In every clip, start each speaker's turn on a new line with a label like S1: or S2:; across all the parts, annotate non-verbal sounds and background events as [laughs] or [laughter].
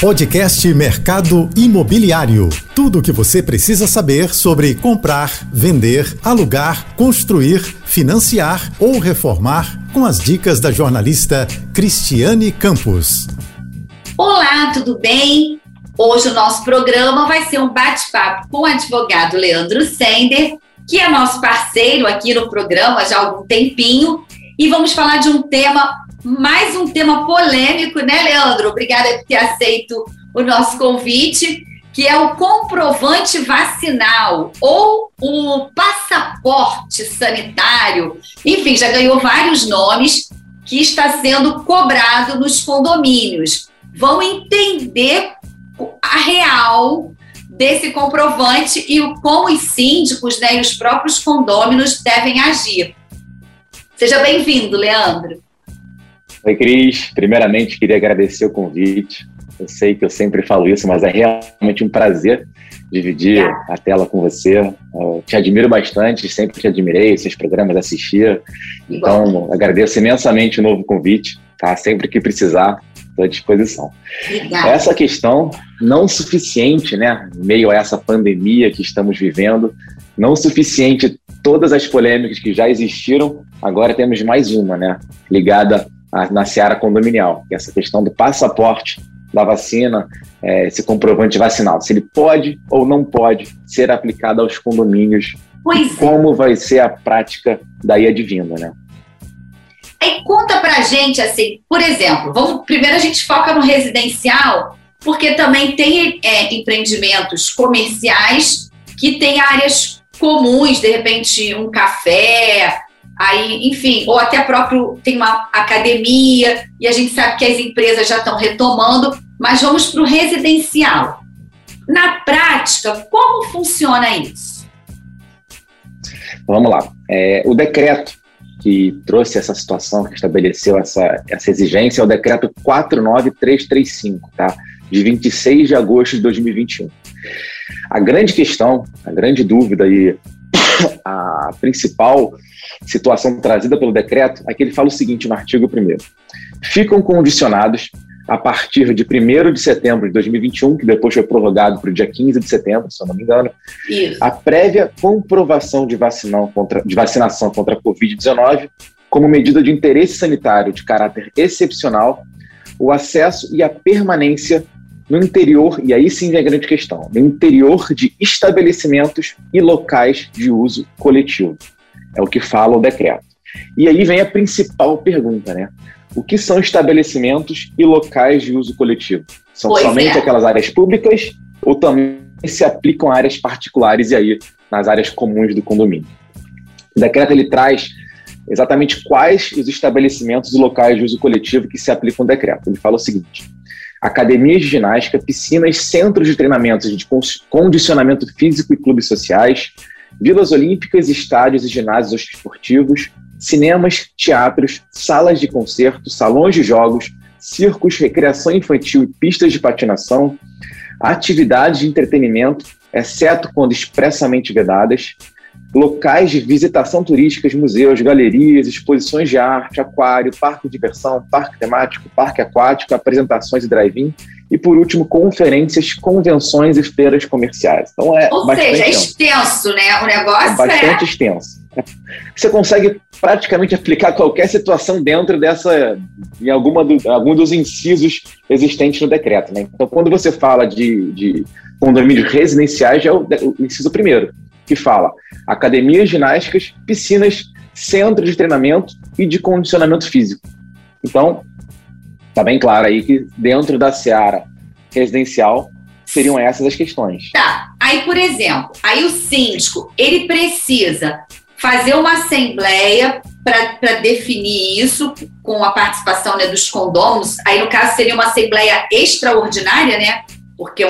S1: Podcast Mercado Imobiliário. Tudo o que você precisa saber sobre comprar, vender, alugar, construir, financiar ou reformar com as dicas da jornalista Cristiane Campos.
S2: Olá, tudo bem? Hoje o nosso programa vai ser um bate-papo com o advogado Leandro Sender, que é nosso parceiro aqui no programa já há algum tempinho, e vamos falar de um tema mais um tema polêmico, né, Leandro? Obrigada por ter aceito o nosso convite, que é o comprovante vacinal ou o passaporte sanitário. Enfim, já ganhou vários nomes que está sendo cobrado nos condomínios. Vão entender a real desse comprovante e o como os síndicos né, e os próprios condôminos devem agir. Seja bem-vindo, Leandro.
S3: Oi, Cris. Primeiramente, queria agradecer o convite. Eu sei que eu sempre falo isso, mas é realmente um prazer dividir a tela com você. Eu te admiro bastante, sempre te admirei, seus programas assistia. Então, agradeço imensamente o novo convite. Tá? Sempre que precisar, estou à disposição. Obrigada. Essa questão não suficiente, né, meio a essa pandemia que estamos vivendo, não suficiente todas as polêmicas que já existiram, agora temos mais uma, né, ligada na seara condominial, que é essa questão do passaporte da vacina, é, esse comprovante vacinal, se ele pode ou não pode ser aplicado aos condomínios, pois e como é. vai ser a prática daí advinda, né?
S2: Aí conta pra gente, assim, por exemplo, vamos primeiro a gente foca no residencial, porque também tem é, empreendimentos comerciais que têm áreas comuns, de repente um café, Aí, enfim, ou até próprio tem uma academia, e a gente sabe que as empresas já estão retomando, mas vamos para o residencial. Na prática, como funciona isso?
S3: Vamos lá. É, o decreto que trouxe essa situação, que estabeleceu essa, essa exigência, é o decreto 49335, tá? de 26 de agosto de 2021. A grande questão, a grande dúvida e [coughs] a principal situação trazida pelo decreto, aqui ele fala o seguinte no artigo 1 Ficam condicionados a partir de 1 de setembro de 2021, que depois foi prorrogado para o dia 15 de setembro, se eu não me engano, Isso. a prévia comprovação de, contra, de vacinação contra a Covid-19 como medida de interesse sanitário de caráter excepcional, o acesso e a permanência no interior, e aí sim vem a grande questão, no interior de estabelecimentos e locais de uso coletivo. É o que fala o decreto. E aí vem a principal pergunta, né? O que são estabelecimentos e locais de uso coletivo? São pois somente é. aquelas áreas públicas ou também se aplicam a áreas particulares e aí nas áreas comuns do condomínio? O decreto ele traz exatamente quais os estabelecimentos e locais de uso coletivo que se aplicam ao decreto. Ele fala o seguinte: academias de ginástica, piscinas, centros de treinamento de condicionamento físico e clubes sociais, vilas olímpicas, estádios e ginásios esportivos, cinemas, teatros, salas de concerto, salões de jogos, circos, recreação infantil e pistas de patinação, atividades de entretenimento, exceto quando expressamente vedadas, locais de visitação turísticas, museus, galerias, exposições de arte, aquário, parque de diversão, parque temático, parque aquático, apresentações e drive-in, e por último, conferências, convenções e feiras comerciais.
S2: Então é Ou seja, é extenso, né? O negócio é
S3: bastante é... extenso. Você consegue praticamente aplicar qualquer situação dentro dessa, em alguma do, algum dos incisos existentes no decreto. Né? Então, quando você fala de, de condomínios residenciais, é o, o inciso primeiro que fala academias ginásticas, piscinas, centro de treinamento e de condicionamento físico. Então, tá bem claro aí que dentro da seara residencial seriam essas as questões.
S2: Tá. Aí, por exemplo, aí o síndico, ele precisa fazer uma assembleia para definir isso com a participação né, dos condôminos. Aí, no caso, seria uma assembleia extraordinária, né? Porque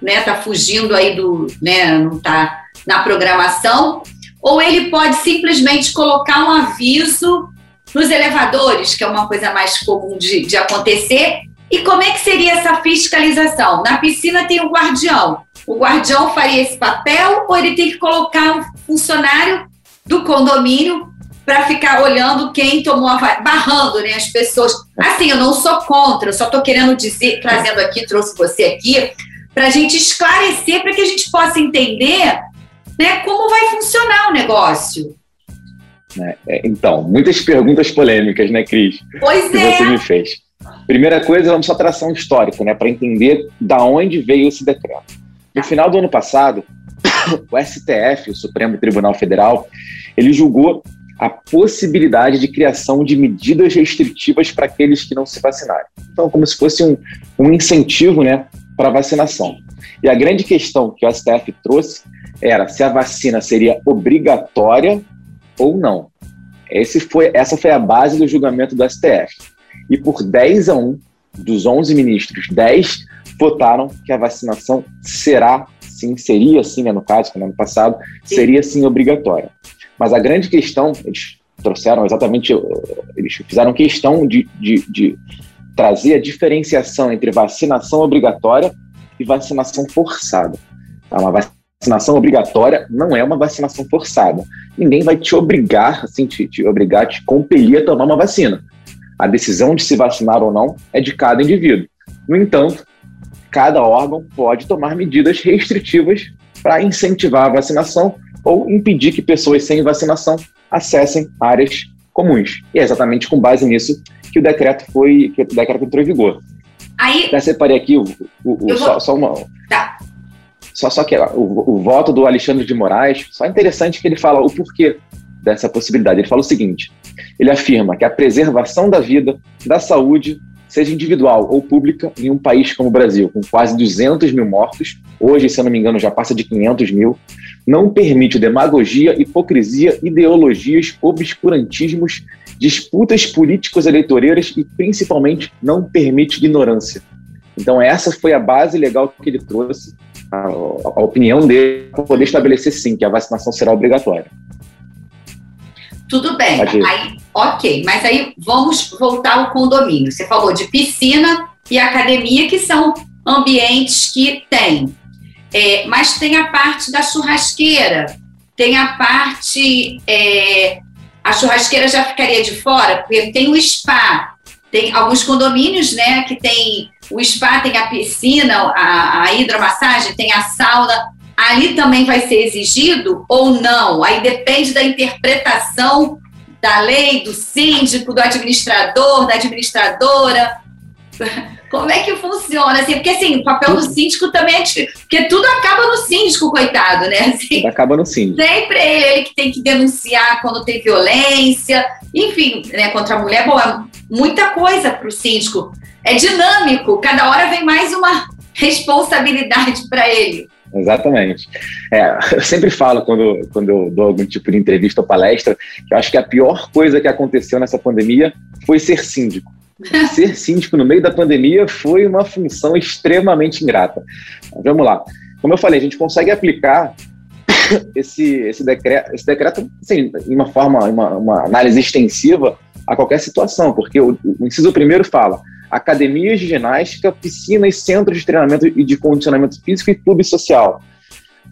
S2: né, tá fugindo aí do, né, não tá na programação, ou ele pode simplesmente colocar um aviso nos elevadores, que é uma coisa mais comum de, de acontecer. E como é que seria essa fiscalização? Na piscina tem o guardião. O guardião faria esse papel ou ele tem que colocar um funcionário do condomínio para ficar olhando quem tomou a barrando né, as pessoas. Assim, eu não sou contra, eu só estou querendo dizer, trazendo aqui, trouxe você aqui, para a gente esclarecer, para que a gente possa entender né, como vai funcionar o negócio.
S3: É, é então, muitas perguntas polêmicas, né, Cris?
S2: Pois
S3: que
S2: é.
S3: você me fez. Primeira coisa, vamos só tração histórica, né, para entender da onde veio esse decreto. No final do ano passado, [coughs] o STF, o Supremo Tribunal Federal, ele julgou a possibilidade de criação de medidas restritivas para aqueles que não se vacinarem. Então, como se fosse um, um incentivo né, para a vacinação. E a grande questão que o STF trouxe era se a vacina seria obrigatória ou não. Esse foi, essa foi a base do julgamento do STF. E por 10 a 1 dos 11 ministros, 10 votaram que a vacinação será sim, seria sim, né, no caso, no ano passado, seria sim obrigatória. Mas a grande questão, eles trouxeram exatamente, eles fizeram questão de, de, de trazer a diferenciação entre vacinação obrigatória e vacinação forçada. Tá? Uma vacinação obrigatória não é uma vacinação forçada. Ninguém vai te obrigar, assim, te, te obrigar, te compelir a tomar uma vacina. A decisão de se vacinar ou não é de cada indivíduo. No entanto, cada órgão pode tomar medidas restritivas para incentivar a vacinação ou impedir que pessoas sem vacinação acessem áreas comuns. E é exatamente com base nisso que o decreto foi que o decreto entrou em vigor. Aí, Até separei aqui o, o, o só, só, uma. Tá. Só, só que o, o voto do Alexandre de Moraes, só é interessante que ele fala o porquê dessa possibilidade. Ele fala o seguinte: ele afirma que a preservação da vida, da saúde seja individual ou pública, em um país como o Brasil, com quase 200 mil mortos, hoje, se eu não me engano, já passa de 500 mil, não permite demagogia, hipocrisia, ideologias, obscurantismos, disputas políticos eleitoreiras e, principalmente, não permite ignorância. Então, essa foi a base legal que ele trouxe, a, a opinião dele, para poder estabelecer, sim, que a vacinação será obrigatória.
S2: Tudo bem. Aí, ok, mas aí vamos voltar ao condomínio. Você falou de piscina e academia, que são ambientes que tem. É, mas tem a parte da churrasqueira, tem a parte. É, a churrasqueira já ficaria de fora, porque tem o spa. Tem alguns condomínios, né, que tem o spa, tem a piscina, a, a hidromassagem, tem a sauna ali também vai ser exigido ou não? Aí depende da interpretação da lei, do síndico, do administrador, da administradora. [laughs] Como é que funciona? Assim, porque assim, o papel do síndico também é difícil. Porque tudo acaba no síndico, coitado, né? Assim,
S3: tudo acaba no síndico.
S2: Sempre ele, ele que tem que denunciar quando tem violência, enfim, né, contra a mulher. Bom, é muita coisa para o síndico. É dinâmico, cada hora vem mais uma responsabilidade para ele.
S3: Exatamente. É, eu sempre falo quando, quando eu dou algum tipo de entrevista ou palestra que eu acho que a pior coisa que aconteceu nessa pandemia foi ser síndico. [laughs] Ser síndico no meio da pandemia foi uma função extremamente ingrata. vamos lá. Como eu falei, a gente consegue aplicar [coughs] esse, esse decreto, esse decreto assim, em uma forma, uma, uma análise extensiva a qualquer situação, porque o, o inciso primeiro fala academias de ginástica, piscinas, centros de treinamento e de condicionamento físico e clube social.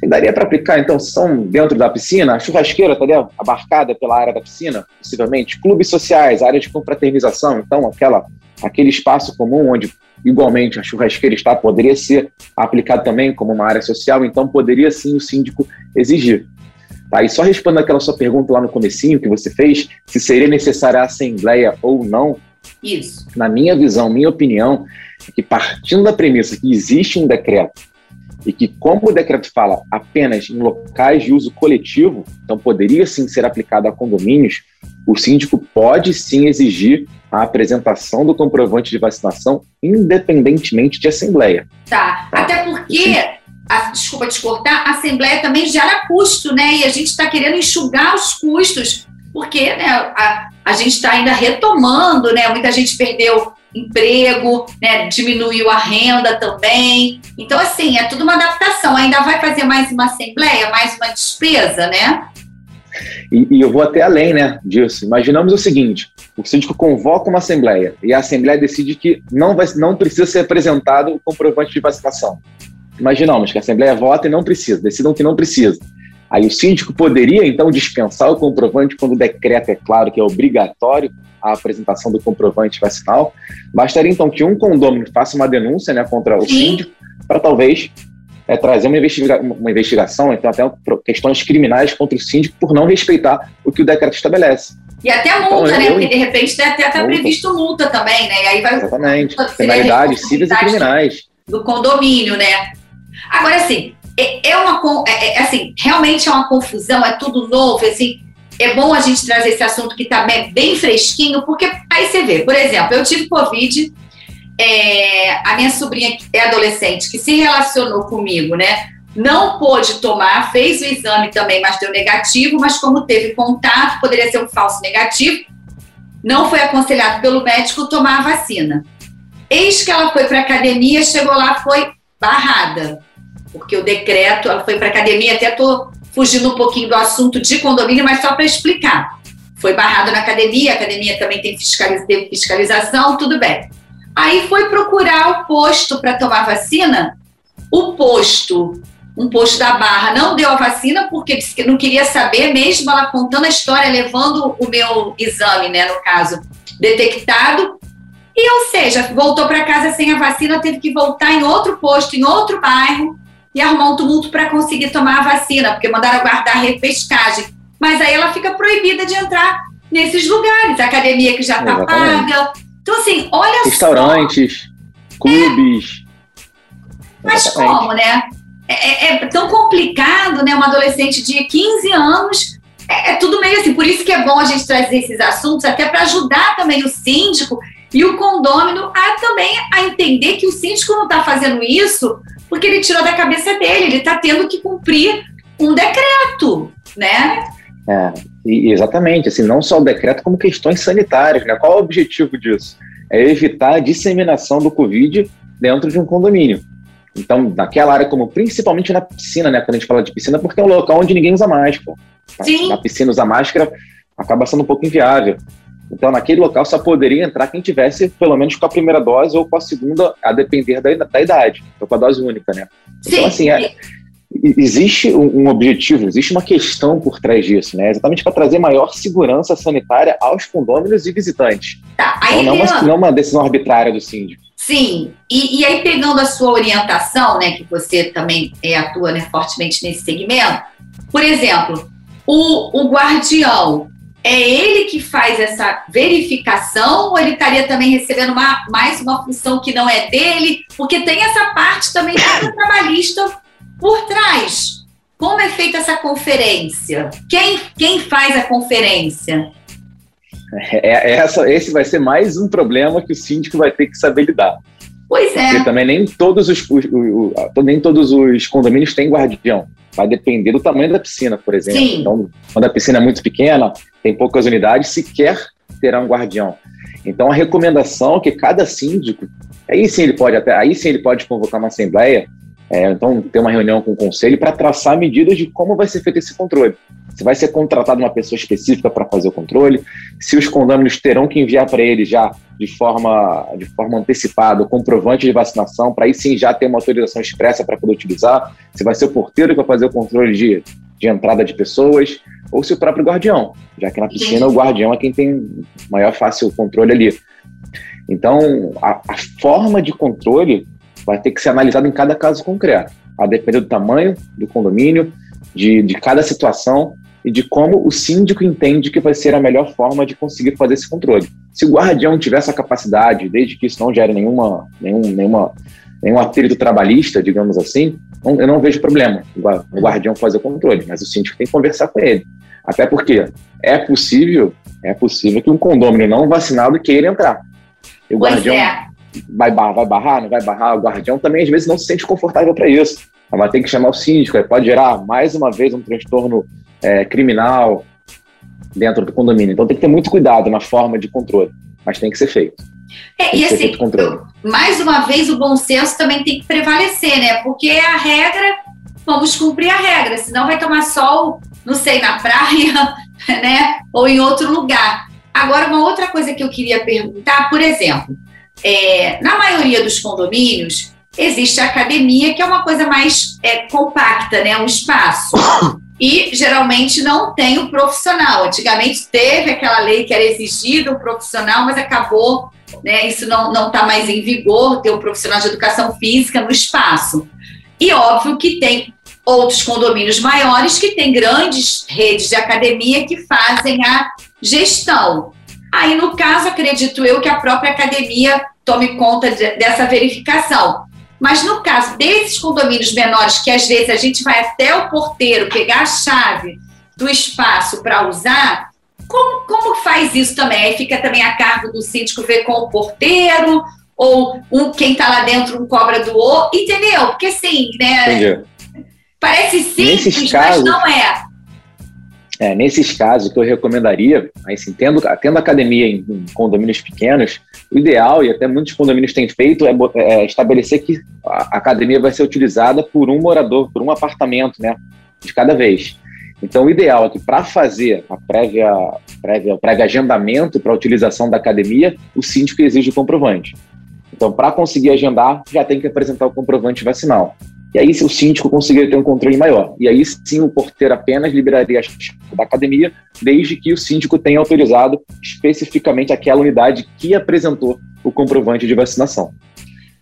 S3: daria para aplicar, então, são dentro da piscina, a churrasqueira estaria abarcada pela área da piscina, possivelmente, clubes sociais, áreas de confraternização, então, aquela, aquele espaço comum onde, igualmente, a churrasqueira está, poderia ser aplicado também como uma área social, então, poderia sim o síndico exigir. Tá? E só respondendo aquela sua pergunta lá no comecinho que você fez, se seria necessária a assembleia ou não,
S2: isso.
S3: Na minha visão, minha opinião, é que partindo da premissa que existe um decreto e que, como o decreto fala apenas em locais de uso coletivo, então poderia sim ser aplicado a condomínios, o síndico pode sim exigir a apresentação do comprovante de vacinação independentemente de assembleia.
S2: Tá, até porque, a, desculpa te cortar, a assembleia também gera custo, né? E a gente está querendo enxugar os custos porque né, a, a gente está ainda retomando, né? Muita gente perdeu emprego, né? Diminuiu a renda também. Então, assim, é tudo uma adaptação. Ainda vai fazer mais uma assembleia, mais uma despesa, né?
S3: E, e, eu vou até além né, disso. Imaginamos o seguinte: o síndico convoca uma assembleia e a assembleia decide que não, vai, não precisa ser apresentado o comprovante de vacinação. Imaginamos que a assembleia vota e não precisa, decidam que não precisa. Aí o síndico poderia, então, dispensar o comprovante quando o decreto é claro que é obrigatório a apresentação do comprovante vacinal. Bastaria, então, que um condômino faça uma denúncia né, contra o síndico para talvez é, trazer uma, investiga uma investigação, então até questões criminais contra o síndico por não respeitar o que o decreto estabelece.
S2: E até multa, então, né? Eu, Porque de repente até está previsto multa também, né? E aí vai
S3: Exatamente. Penalidades cíveis e criminais.
S2: Do condomínio, né? Agora, assim, é, é uma é, é, assim, realmente é uma confusão, é tudo novo, assim. É bom a gente trazer esse assunto que está bem, fresquinho, porque aí você vê, por exemplo, eu tive Covid, é, a minha sobrinha é adolescente, que se relacionou comigo, né? Não pôde tomar, fez o exame também, mas deu negativo, mas como teve contato, poderia ser um falso negativo, não foi aconselhado pelo médico tomar a vacina. Eis que ela foi para academia, chegou lá, foi barrada, porque o decreto, ela foi para academia, até estou fugindo um pouquinho do assunto de condomínio, mas só para explicar. Foi barrado na academia, a academia também tem fiscalização, tudo bem. Aí foi procurar o posto para tomar vacina. O posto um posto da Barra não deu a vacina porque disse que não queria saber, mesmo ela contando a história, levando o meu exame, né, no caso, detectado. E, ou seja, voltou para casa sem a vacina, teve que voltar em outro posto, em outro bairro, e arrumar um tumulto para conseguir tomar a vacina, porque mandaram guardar a repescagem. Mas aí ela fica proibida de entrar nesses lugares, a academia que já está paga. Então, assim, olha
S3: Restaurantes, só. clubes.
S2: É. Mas como, né? É, é, é, tão complicado, né? Uma adolescente de 15 anos. É, é, tudo meio assim. Por isso que é bom a gente trazer esses assuntos, até para ajudar também o síndico e o condômino a também a entender que o síndico não está fazendo isso porque ele tirou da cabeça dele, ele está tendo que cumprir um decreto, né?
S3: É, exatamente, assim, não só o decreto, como questões sanitárias, né? Qual é o objetivo disso? É evitar a disseminação do Covid dentro de um condomínio. Então, naquela área, como principalmente na piscina, né? Quando a gente fala de piscina, porque é um local onde ninguém usa máscara.
S2: Sim.
S3: Na piscina usar máscara acaba sendo um pouco inviável. Então, naquele local só poderia entrar quem tivesse pelo menos com a primeira dose ou com a segunda, a depender da, da idade, ou com a dose única, né?
S2: Sim. Então,
S3: assim, é, existe um objetivo, existe uma questão por trás disso, né? Exatamente para trazer maior segurança sanitária aos condôminos e visitantes.
S2: Tá,
S3: aí então, não, é uma, não é uma decisão arbitrária do síndico.
S2: Sim, e, e, aí pegando a sua orientação, né, que você também é, atua né, fortemente nesse segmento, por exemplo, o, o guardião, é ele que faz essa verificação ou ele estaria também recebendo uma, mais uma função que não é dele? Porque tem essa parte também do trabalhista por trás. Como é feita essa conferência? Quem, quem faz a conferência?
S3: É, é, essa, esse vai ser mais um problema que o síndico vai ter que saber lidar.
S2: Pois é.
S3: Porque também nem todos os, os, os, nem todos os condomínios têm guardião. Vai depender do tamanho da piscina, por exemplo.
S2: Sim.
S3: Então, quando a piscina é muito pequena, tem poucas unidades, sequer terá um guardião. Então, a recomendação é que cada síndico, aí sim ele pode até, aí sim ele pode convocar uma assembleia é, então, ter uma reunião com o conselho para traçar medidas de como vai ser feito esse controle. Se vai ser contratada uma pessoa específica para fazer o controle, se os condôminos terão que enviar para ele já de forma, de forma antecipada o comprovante de vacinação, para aí sim já ter uma autorização expressa para poder utilizar, se vai ser o porteiro que vai fazer o controle de, de entrada de pessoas, ou se o próprio guardião, já que na piscina o guardião é quem tem maior fácil controle ali. Então, a, a forma de controle vai ter que ser analisado em cada caso concreto, a depender do tamanho do condomínio, de, de cada situação e de como o síndico entende que vai ser a melhor forma de conseguir fazer esse controle. Se o guardião tiver essa capacidade, desde que isso não gere nenhuma, nenhum, nenhuma, nenhum atrito trabalhista, digamos assim, eu não vejo problema o guardião fazer o controle, mas o síndico tem que conversar com ele. Até porque é possível, é possível que um condômino não vacinado queira entrar.
S2: E o pois guardião é
S3: vai barrar, vai barrar, não vai barrar, o guardião também às vezes não se sente confortável para isso. Vai ter que chamar o síndico, pode gerar mais uma vez um transtorno é, criminal dentro do condomínio. Então tem que ter muito cuidado na forma de controle, mas tem que ser feito.
S2: É, e assim, mais uma vez, o bom senso também tem que prevalecer, né? Porque é a regra, vamos cumprir a regra, senão vai tomar sol, não sei, na praia, [laughs] né? Ou em outro lugar. Agora, uma outra coisa que eu queria perguntar, por exemplo, é, na maioria dos condomínios, existe a academia, que é uma coisa mais é, compacta, né? Um espaço. [coughs] e geralmente não tem o profissional. Antigamente teve aquela lei que era exigida o profissional, mas acabou, né, isso não está mais em vigor, ter o profissional de educação física no espaço. E óbvio que tem outros condomínios maiores que têm grandes redes de academia que fazem a gestão. Aí, no caso, acredito eu que a própria academia tome conta de, dessa verificação. Mas no caso desses condomínios menores, que às vezes a gente vai até o porteiro pegar a chave do espaço para usar, como, como faz isso também? Aí fica também a cargo do síndico ver com o porteiro, ou um, quem está lá dentro um cobra do outro, entendeu? Porque assim, né? Entendi. Parece simples, casos, mas não é.
S3: É, nesses casos, que eu recomendaria, assim, tendo, tendo academia em, em, condomínios pequenos, o ideal, e até muitos condomínios têm feito, é, é, estabelecer que a academia vai ser utilizada por um morador, por um apartamento, né, de cada vez. Então, o ideal é que para fazer a prévia, prévia, o prévio agendamento para a utilização da academia, o síndico exige o comprovante. Então, para conseguir agendar, já tem que apresentar o comprovante vacinal. E aí, se o síndico conseguir ter um controle maior, e aí sim o porteiro apenas liberaria a da academia, desde que o síndico tenha autorizado especificamente aquela unidade que apresentou o comprovante de vacinação.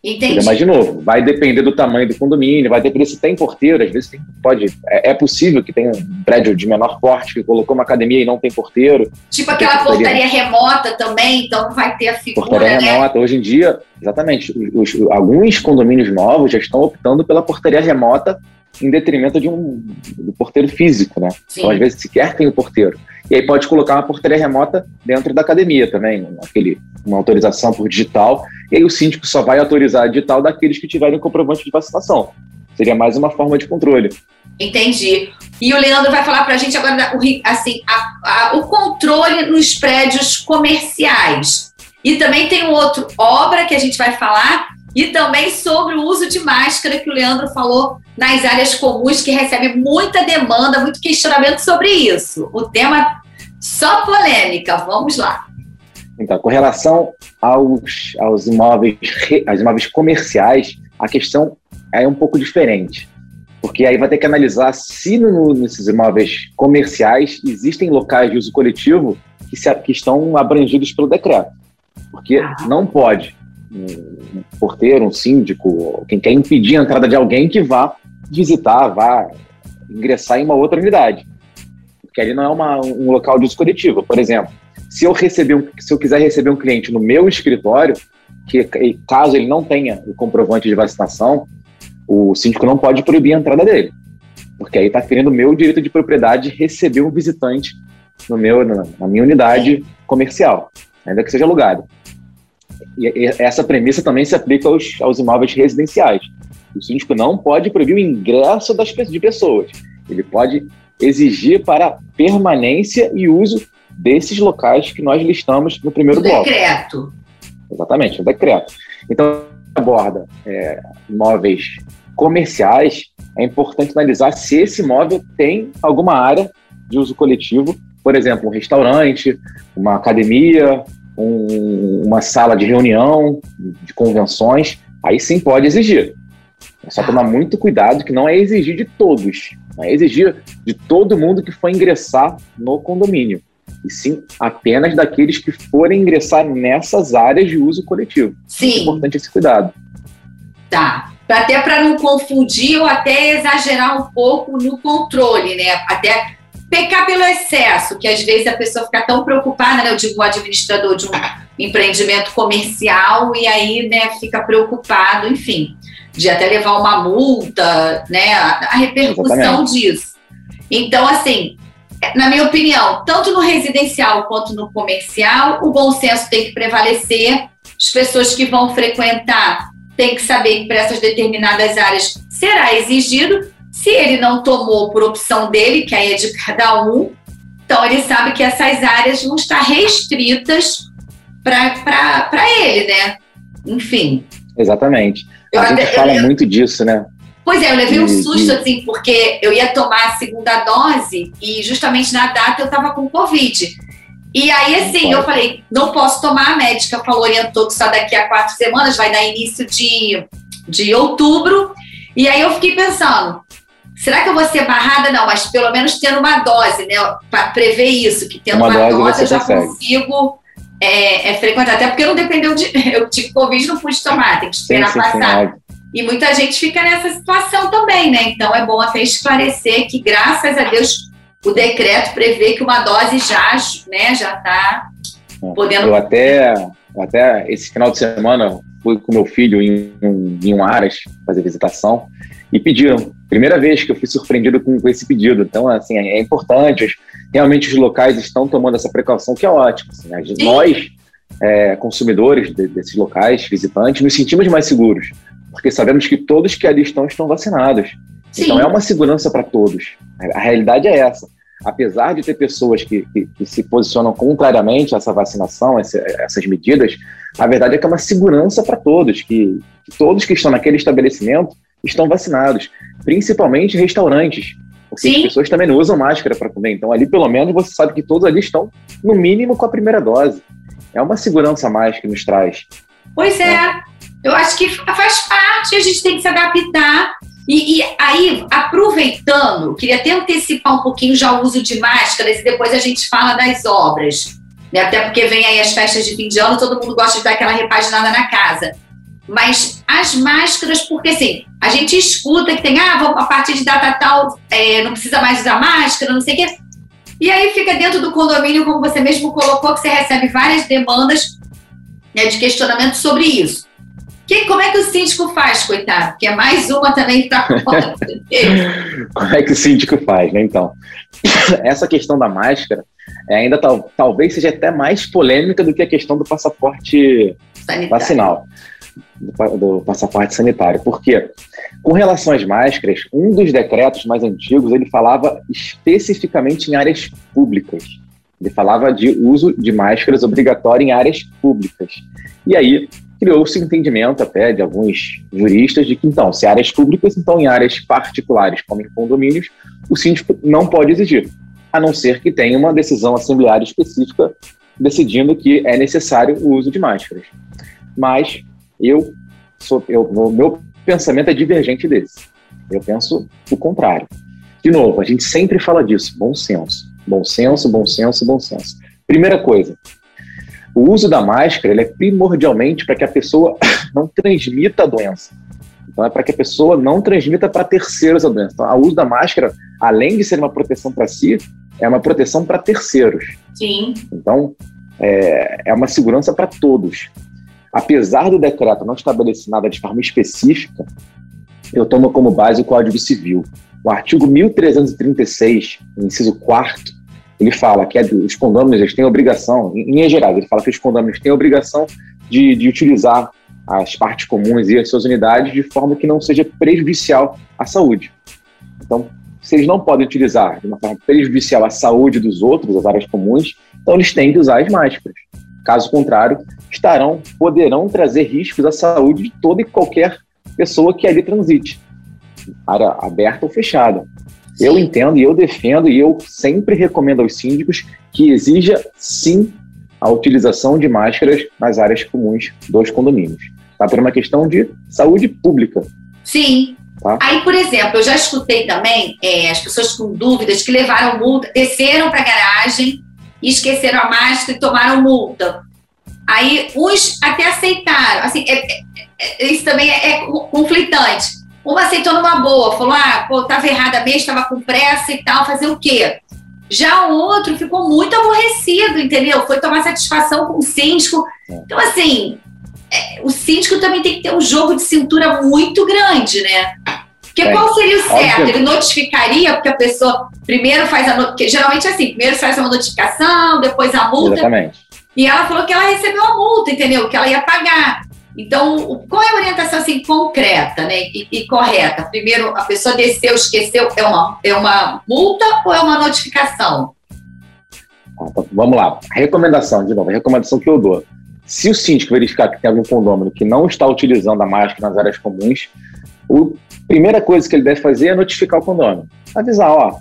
S3: Entendi. Mas, de novo, vai depender do tamanho do condomínio, vai depender se tem porteiro, às vezes tem, pode. É, é possível que tenha um prédio de menor porte que colocou uma academia e não tem porteiro.
S2: Tipo aquela portaria remota também, então vai ter a figura.
S3: Portaria né? remota, hoje em dia, exatamente. Os, os, alguns condomínios novos já estão optando pela portaria remota em detrimento de um do porteiro físico, né? Sim. Então, às vezes, sequer tem o porteiro. E aí pode colocar uma portaria remota dentro da academia também, aquele, uma autorização por digital, e aí o síndico só vai autorizar a digital daqueles que tiverem comprovante de vacinação. Seria mais uma forma de controle.
S2: Entendi. E o Leandro vai falar para a gente agora assim, a, a, o controle nos prédios comerciais. E também tem um outro obra que a gente vai falar, e também sobre o uso de máscara que o Leandro falou nas áreas comuns, que recebe muita demanda, muito questionamento sobre isso. O tema só polêmica. Vamos lá.
S3: Então, com relação aos, aos imóveis, aos imóveis comerciais, a questão é um pouco diferente. Porque aí vai ter que analisar se no, nesses imóveis comerciais existem locais de uso coletivo que, se, que estão abrangidos pelo decreto. Porque não pode porteiro, um síndico, quem quer impedir a entrada de alguém que vá visitar, vá ingressar em uma outra unidade. Porque ali não é uma, um local de uso coletivo. Por exemplo, se eu receber um, se eu quiser receber um cliente no meu escritório, que caso ele não tenha o comprovante de vacinação, o síndico não pode proibir a entrada dele. Porque aí está ferindo o meu direito de propriedade de receber um visitante no meu, na, na minha unidade comercial, ainda que seja alugado. E essa premissa também se aplica aos, aos imóveis residenciais. O síndico não pode proibir o ingresso das, de pessoas. Ele pode exigir para permanência e uso desses locais que nós listamos no primeiro bloco.
S2: Decreto.
S3: Exatamente, o decreto. Então, aborda é, imóveis comerciais, é importante analisar se esse imóvel tem alguma área de uso coletivo, por exemplo, um restaurante, uma academia, um, uma sala de reunião, de convenções, aí sim pode exigir. É só tomar muito cuidado que não é exigir de todos, não é exigir de todo mundo que for ingressar no condomínio, e sim apenas daqueles que forem ingressar nessas áreas de uso coletivo.
S2: Sim. É
S3: importante esse cuidado.
S2: Tá. Até para não confundir ou até exagerar um pouco no controle, né? Até pecar pelo excesso, que às vezes a pessoa fica tão preocupada, né? Eu digo o administrador de um empreendimento comercial e aí, né, fica preocupado, enfim, de até levar uma multa, né? A, repercussão Exatamente. disso. Então, assim, na minha opinião, tanto no residencial quanto no comercial, o bom senso tem que prevalecer. As pessoas que vão frequentar têm que saber que para essas determinadas áreas será exigido, se ele não tomou por opção dele, que aí é de cada um, então ele sabe que essas áreas vão estar restritas para ele, né? Enfim.
S3: Exatamente. Eu a gente fala eu, muito disso, né?
S2: Pois é, eu levei um susto, assim, porque eu ia tomar a segunda dose e justamente na data eu estava com Covid. E aí, assim, eu falei, não posso tomar, a médica falou, orientou que só daqui a quatro semanas, vai dar início de, de outubro. E aí eu fiquei pensando, será que eu vou ser barrada? Não, mas pelo menos tendo uma dose, né? Para prever isso, que tendo uma, uma dose, dose eu já consegue. consigo é, é, frequentar. Até porque não dependeu de. [laughs] Eu tive Covid, não pude tomar, tem que esperar sim, passar. Sim, e muita gente fica nessa situação também, né? Então é bom até esclarecer que, graças a Deus, o decreto prevê que uma dose já né, já está é, podendo.
S3: Eu até, até esse final de semana fui com meu filho em, em, em um Aras fazer visitação e pediram. Primeira vez que eu fui surpreendido com, com esse pedido. Então, assim, é, é importante. Realmente os locais estão tomando essa precaução, que é ótimo. Assim, nós, é, consumidores de, desses locais, visitantes, nos sentimos mais seguros porque sabemos que todos que ali estão estão vacinados. Sim. Então é uma segurança para todos. A realidade é essa. Apesar de ter pessoas que, que, que se posicionam contrariamente a essa vacinação, essa, essas medidas, a verdade é que é uma segurança para todos, que, que todos que estão naquele estabelecimento estão vacinados, principalmente restaurantes, porque Sim. as pessoas também não usam máscara para comer. Então, ali, pelo menos, você sabe que todos ali estão, no mínimo, com a primeira dose. É uma segurança a mais que nos traz.
S2: Pois é. é. Eu acho que faz parte, a gente tem que se adaptar. E, e, aí, aproveitando, queria até antecipar um pouquinho já o uso de máscaras e depois a gente fala das obras. Né? Até porque vem aí as festas de fim de ano, todo mundo gosta de dar aquela repaginada na casa. Mas as máscaras, porque assim, a gente escuta que tem, ah, a partir de data tal, é, não precisa mais usar máscara, não sei o quê. E aí fica dentro do condomínio, como você mesmo colocou, que você recebe várias demandas né, de questionamento sobre isso. Que, como é que o síndico faz, coitado? Que é mais uma também que está com [laughs]
S3: Como é que o síndico faz, né? Então, [laughs] essa questão da máscara é ainda tal, talvez seja até mais polêmica do que a questão do passaporte sanitário. vacinal, do, passaporte sanitário. Porque, com relação às máscaras, um dos decretos mais antigos ele falava especificamente em áreas públicas. Ele falava de uso de máscaras obrigatório em áreas públicas. E aí, criou-se entendimento até de alguns juristas de que, então, se áreas públicas, então em áreas particulares, como em condomínios, o síndico não pode exigir, a não ser que tenha uma decisão assembleária específica decidindo que é necessário o uso de máscaras. Mas eu sou, eu, o meu pensamento é divergente desse. Eu penso o contrário. De novo, a gente sempre fala disso, bom senso. Bom senso, bom senso, bom senso. Primeira coisa, o uso da máscara é primordialmente para que a pessoa [laughs] não transmita a doença. Então, é para que a pessoa não transmita para terceiros a doença. Então, o uso da máscara, além de ser uma proteção para si, é uma proteção para terceiros.
S2: Sim.
S3: Então, é, é uma segurança para todos. Apesar do decreto não estabelecer nada de forma específica, eu tomo como base o Código Civil. O artigo 1336, inciso 4 ele fala que é, os condôminos têm obrigação, em linhas gerais, ele fala que os condôminos têm obrigação de, de utilizar as partes comuns e as suas unidades de forma que não seja prejudicial à saúde. Então, se eles não podem utilizar de uma forma prejudicial à saúde dos outros, as áreas comuns, então eles têm que usar as máscaras. Caso contrário, estarão, poderão trazer riscos à saúde de toda e qualquer pessoa que ali transite, área aberta ou fechada. Eu entendo e eu defendo e eu sempre recomendo aos síndicos que exija sim a utilização de máscaras nas áreas comuns dos condomínios. Tá? Por uma questão de saúde pública.
S2: Sim. Tá? Aí, por exemplo, eu já escutei também é, as pessoas com dúvidas que levaram multa, desceram para a garagem e esqueceram a máscara e tomaram multa. Aí uns até aceitaram. Assim, é, é, é isso também é, é conflitante. Uma aceitou numa boa, falou: ah, pô, tava errada mesmo, estava com pressa e tal, fazer o quê? Já o outro ficou muito aborrecido, entendeu? Foi tomar satisfação com o síndico. É. Então, assim, é, o síndico também tem que ter um jogo de cintura muito grande, né? Porque é. qual seria o certo? Ele notificaria, porque a pessoa primeiro faz a porque geralmente é assim, primeiro faz uma notificação, depois a multa.
S3: Exatamente.
S2: E ela falou que ela recebeu a multa, entendeu? Que ela ia pagar. Então, qual é a orientação assim, concreta né, e, e, correta? Primeiro, a pessoa desceu, esqueceu, é uma, é uma multa ou é uma notificação?
S3: Vamos lá. Recomendação, de novo, recomendação que eu dou. Se o síndico verificar que tem algum condômino que não está utilizando a máscara nas áreas comuns, a primeira coisa que ele deve fazer é notificar o condômino. Avisar, ó,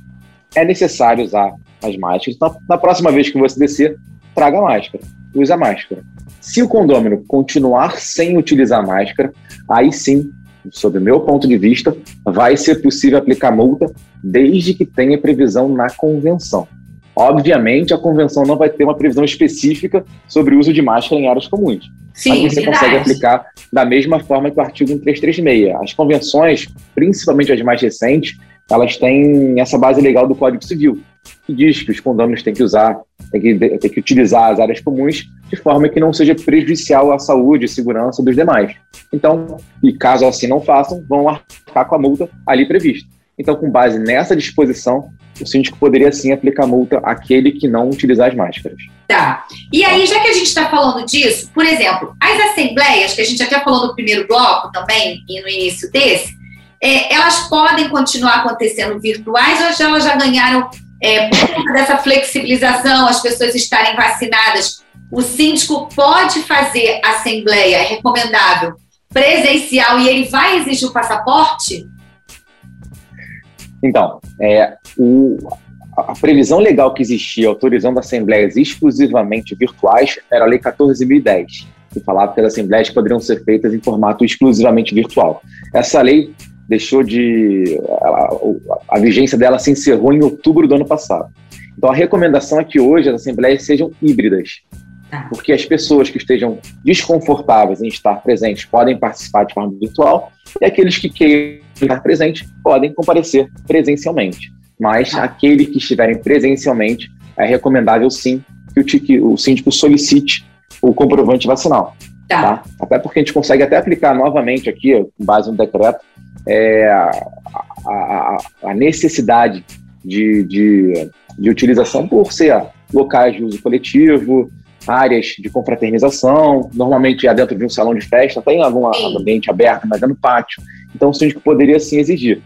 S3: é necessário usar as máscaras. Então, na próxima vez que você descer, traga a máscara. Use a máscara. Se o condômino continuar sem utilizar máscara, aí sim sob o meu ponto de vista, vai ser possível aplicar multa desde que tenha previsão na convenção. Obviamente, a convenção não vai ter uma previsão específica sobre o uso de máscara em áreas comuns. Sim, mas você verdade. consegue aplicar da mesma forma que o artigo 1336. As convenções, principalmente as mais recentes, elas têm essa base legal do Código Civil, que diz que os condôminos têm que usar, têm que, têm que utilizar as áreas comuns de forma que não seja prejudicial à saúde e segurança dos demais. Então, e caso assim não façam, vão arcar com a multa ali prevista. Então, com base nessa disposição, o síndico poderia sim aplicar multa àquele que não utilizar as máscaras.
S2: Tá. E aí, já que a gente está falando disso, por exemplo, as assembleias, que a gente até falou no primeiro bloco também, e no início desse, é, elas podem continuar acontecendo virtuais ou já, elas já ganharam, é, por conta dessa flexibilização, as pessoas estarem vacinadas, o síndico pode fazer assembleia, é recomendável, presencial, e ele vai exigir o passaporte?
S3: Então, é, o, a previsão legal que existia autorizando assembleias exclusivamente virtuais era a Lei 14.010, que falava que as assembleias poderiam ser feitas em formato exclusivamente virtual. Essa lei deixou de. A, a, vigência dela se encerrou em outubro do ano passado. Então, a recomendação é que hoje as assembleias sejam híbridas, tá. porque as pessoas que estejam desconfortáveis em estar presentes podem participar de forma virtual e aqueles que queiram estar presentes podem comparecer presencialmente. Mas tá. aquele que estiverem presencialmente, é recomendável sim que o, que o síndico solicite o comprovante vacinal. Tá. tá. Até porque a gente consegue até aplicar novamente aqui, com base no decreto, é, a, a, a, necessidade de, de, de, utilização por ser locais de uso coletivo, áreas de confraternização, normalmente é dentro de um salão de festa, tem algum sim. ambiente aberto, mas é no pátio. Então o síndico poderia sim exigir,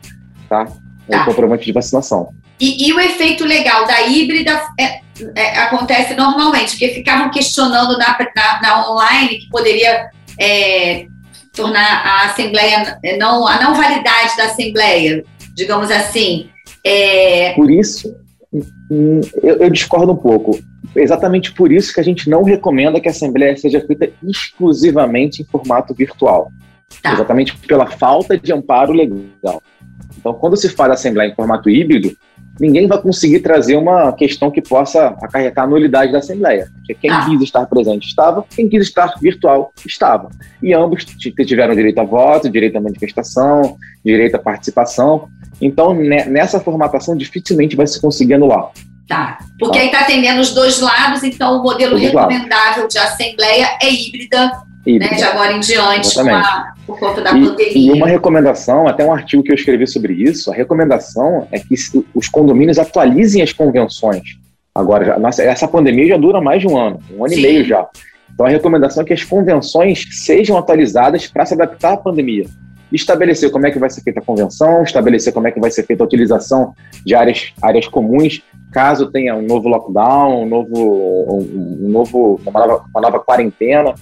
S3: tá? tá. O comprovante de vacinação.
S2: E, e, o efeito legal da híbrida é, é, acontece normalmente, porque ficavam questionando na, na, na online que poderia é, tornar a Assembleia, não, a não validade da Assembleia, digamos assim.
S3: É... Por isso, hum, eu, eu, discordo um pouco. Exatamente por isso que a gente não recomenda que a Assembleia seja feita exclusivamente em formato virtual. Tá. Exatamente pela falta de amparo legal. Então, quando se faz a Assembleia em formato híbrido, ninguém vai conseguir trazer uma questão que possa acarretar a nulidade da Assembleia. Porque quem ah. quis estar presente estava, quem quis estar virtual estava. E ambos tiveram direito a voto, direito à manifestação, direito à participação. Então, nessa formatação, dificilmente vai se conseguir anular.
S2: Tá. Porque tá. aí está atendendo os dois lados, então o modelo recomendável de Assembleia é híbrida né, de agora em diante, a, por conta da e, pandemia.
S3: E uma recomendação, até um artigo que eu escrevi sobre isso, a recomendação é que os condomínios atualizem as convenções. Agora, já, nossa, essa pandemia já dura mais de um ano, um ano Sim. e meio já. Então a recomendação é que as convenções sejam atualizadas para se adaptar à pandemia. Estabelecer como é que vai ser feita a convenção, estabelecer como é que vai ser feita a utilização de áreas, áreas comuns, caso tenha um novo lockdown, um novo, um, um novo, uma, nova, uma nova quarentena.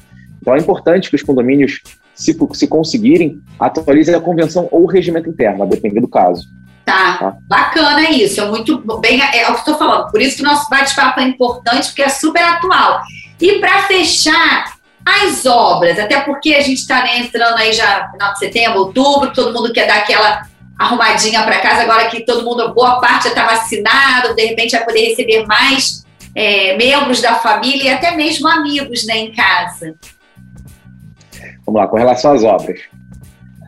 S3: Então é importante que os condomínios, se, se conseguirem, atualizem a convenção ou o regimento interno, a depender do caso.
S2: Tá, tá. bacana isso, é muito bem, é, é o que estou falando. Por isso que o nosso bate-papo é importante, porque é super atual. E para fechar, as obras, até porque a gente está né, entrando aí já final de setembro, outubro, todo mundo quer dar aquela arrumadinha para casa, agora que todo mundo, boa parte já está vacinado, de repente vai poder receber mais é, membros da família e até mesmo amigos né, em casa.
S3: Vamos lá, com relação às obras.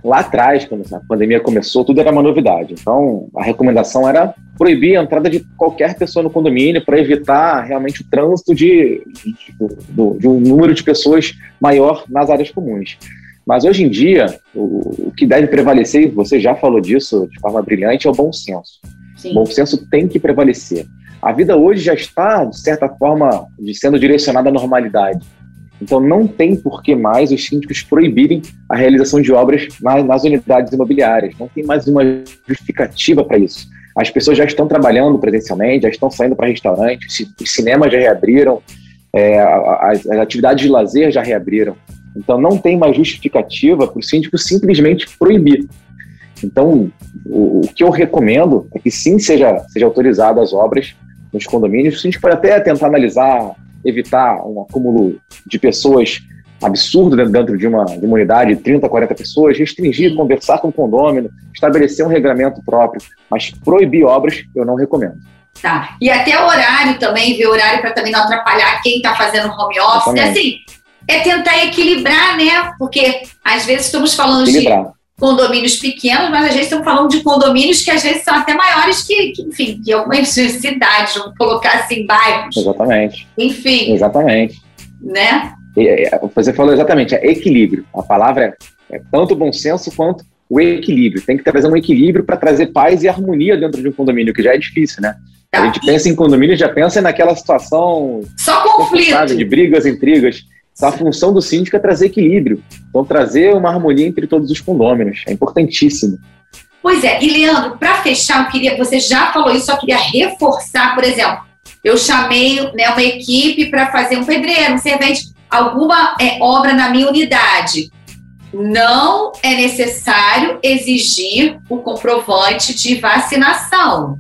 S3: Lá atrás, quando a pandemia começou, tudo era uma novidade. Então, a recomendação era proibir a entrada de qualquer pessoa no condomínio para evitar realmente o trânsito de, de, de, um número de pessoas maior nas áreas comuns. Mas hoje em dia, o, o que deve prevalecer, você já falou disso de forma brilhante, é o bom senso. Sim. O bom senso tem que prevalecer. A vida hoje já está, de certa forma, sendo direcionada à normalidade. Então, não tem por que mais os síndicos proibirem a realização de obras nas, nas unidades imobiliárias. Não tem mais uma justificativa para isso. As pessoas já estão trabalhando presencialmente, já estão saindo para restaurantes, os cinemas já reabriram, é, as, as atividades de lazer já reabriram. Então, não tem mais justificativa para o síndico simplesmente proibir. Então, o, o, que eu recomendo é que sim seja, seja autorizado as obras nos condomínios. O síndico pode até tentar analisar evitar um acúmulo de pessoas absurdo dentro de uma, de uma unidade de 30, 40 pessoas, restringir, conversar com o condômino, estabelecer um regulamento próprio, mas proibir obras eu não recomendo.
S2: Tá. E até o horário também, ver o horário para também não atrapalhar quem está fazendo home office. Exatamente. Assim, é tentar equilibrar, né? Porque às vezes estamos falando equilibrar. de condomínios pequenos, mas às vezes estamos falando de condomínios que às vezes são até maiores que, que enfim, que algumas [laughs] cidades, vamos colocar assim, bairros.
S3: Exatamente.
S2: Enfim.
S3: Exatamente.
S2: Né?
S3: É, você falou exatamente, é equilíbrio. A palavra é, é tanto bom senso quanto o equilíbrio. Tem que trazer um equilíbrio para trazer paz e harmonia dentro de um condomínio, que já é difícil, né? Tá. A gente pensa em condomínio, já pensa naquela situação
S2: só conflito
S3: de brigas, intrigas. Então, a função do síndico é trazer equilíbrio. Então, trazer uma harmonia entre todos os condôminos. É importantíssimo.
S2: Pois é. E, Leandro, para fechar, eu queria. Você já falou isso, só queria reforçar, por exemplo. Eu chamei né, uma equipe para fazer um pedreiro, um servente, alguma é, obra na minha unidade. Não é necessário exigir o comprovante de vacinação.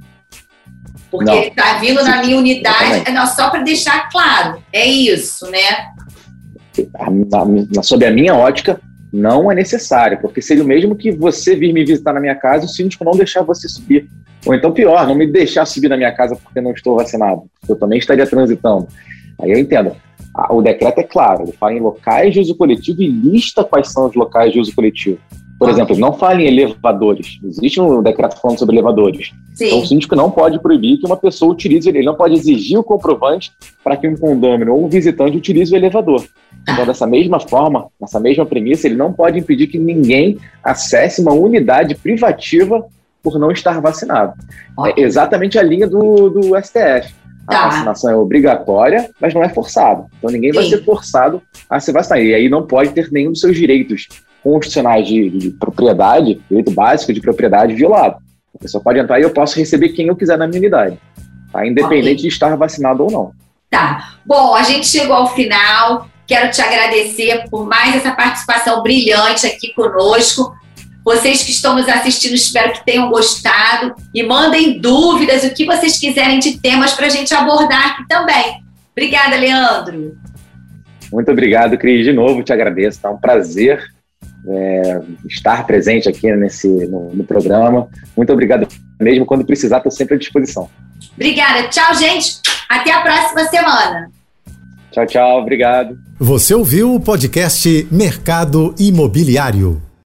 S2: Porque não. ele está vindo na minha unidade, é, não, só para deixar claro, é isso, né?
S3: Na, sob a minha ótica, não é necessário, porque seria o mesmo que você vir me visitar na minha casa e o síndico não deixar você subir. Ou então, pior, não me deixar subir na minha casa porque não estou vacinado. Eu também estaria transitando. Aí eu entendo. O decreto é claro, ele fala em locais de uso coletivo e lista quais são os locais de uso coletivo. Por ah. exemplo, não fala em elevadores. Existe um decreto falando sobre elevadores. Sim. Então, o síndico não pode proibir que uma pessoa utilize ele. Ele não pode exigir o comprovante para que um condômino ou um visitante utilize o elevador. Então, dessa mesma forma, nessa mesma premissa, ele não pode impedir que ninguém acesse uma unidade privativa por não estar vacinado. É exatamente a linha do, do STF. A tá. vacinação é obrigatória, mas não é forçada. Então ninguém Sim. vai ser forçado a se vacinar. E aí não pode ter nenhum dos seus direitos constitucionais de, de propriedade, direito básico de propriedade violado. A pessoa pode entrar e eu posso receber quem eu quiser na minha unidade, tá? independente okay. de estar vacinado ou não.
S2: Tá. Bom, a gente chegou ao final. Quero te agradecer por mais essa participação brilhante aqui conosco. Vocês que estão nos assistindo, espero que tenham gostado e mandem dúvidas, o que vocês quiserem de temas para a gente abordar aqui também. Obrigada, Leandro.
S3: Muito obrigado, Cris. De novo, te agradeço. Tá um prazer é, estar presente aqui nesse, no, no, programa. Muito obrigado mesmo. Quando precisar, estou sempre à disposição.
S2: Obrigada. Tchau, gente. Até a próxima semana.
S3: Tchau, tchau. Obrigado.
S1: Você ouviu o podcast Mercado Imobiliário.